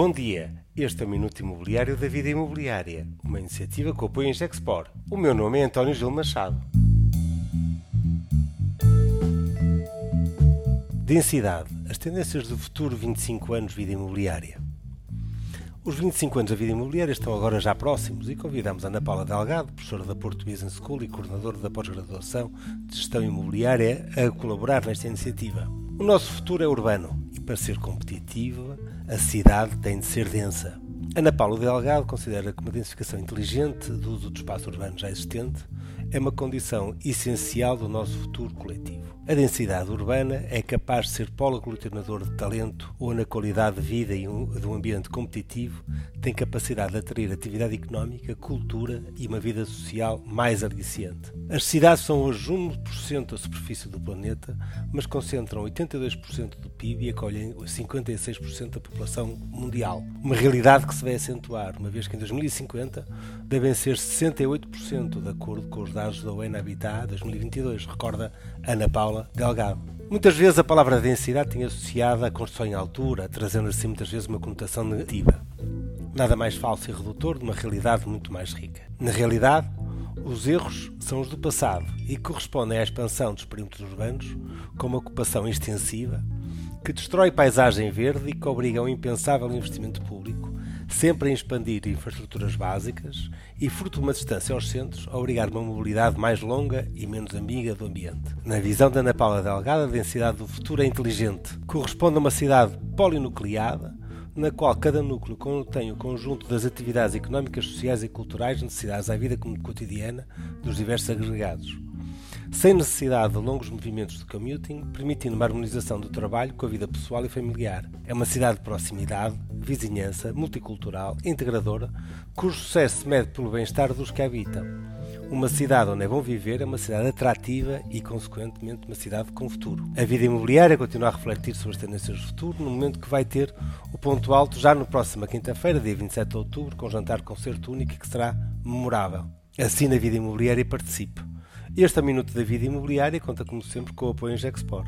Bom dia, este é o Minuto Imobiliário da Vida Imobiliária, uma iniciativa que apoia em Gexpor. O meu nome é António Gil Machado. Densidade, as tendências do futuro 25 anos vida imobiliária. Os 25 anos da vida imobiliária estão agora já próximos e convidamos Ana Paula Delgado, professora da Porto Business School e coordenadora da pós-graduação de Gestão Imobiliária, a colaborar nesta iniciativa. O nosso futuro é urbano para ser competitivo, a cidade tem de ser densa. Ana Paula Delgado considera que uma densificação inteligente do uso do espaço urbano já existente é uma condição essencial do nosso futuro coletivo. A densidade urbana é capaz de ser polo aglutinador de talento ou, na qualidade de vida e de um ambiente competitivo, tem capacidade de atrair atividade económica, cultura e uma vida social mais aliciante. As cidades são hoje 1% da superfície do planeta, mas concentram 82% do PIB e acolhem 56% da população mundial. Uma realidade que se vai acentuar, uma vez que em 2050 devem ser 68% de acordo com os dados da UN Habitat 2022, recorda Ana Paula Delgado. Muitas vezes a palavra densidade tem associada à construção em altura, trazendo assim muitas vezes uma conotação negativa. Nada mais falso e redutor de uma realidade muito mais rica. Na realidade, os erros são os do passado e correspondem à expansão dos perímetros urbanos com uma ocupação extensiva que destrói paisagem verde e que obriga a um impensável investimento público sempre em expandir infraestruturas básicas e, fruto de uma distância aos centros, a obrigar uma mobilidade mais longa e menos amiga do ambiente. Na visão da Ana Paula Delgada, a densidade do futuro é inteligente. Corresponde a uma cidade polinucleada, na qual cada núcleo contém o conjunto das atividades económicas, sociais e culturais necessárias à vida cotidiana dos diversos agregados sem necessidade de longos movimentos de commuting, permitindo uma harmonização do trabalho com a vida pessoal e familiar. É uma cidade de proximidade, vizinhança, multicultural, integradora, cujo sucesso se mede pelo bem-estar dos que habitam. Uma cidade onde é bom viver é uma cidade atrativa e, consequentemente, uma cidade com futuro. A vida imobiliária continua a refletir sobre as tendências do futuro, no momento que vai ter o ponto alto já na próxima quinta-feira, dia 27 de outubro, com um jantar concerto único que será memorável. Assim, na vida imobiliária participe. Este é Minuto da Vida Imobiliária conta, como sempre, com o apoio em Gexpor.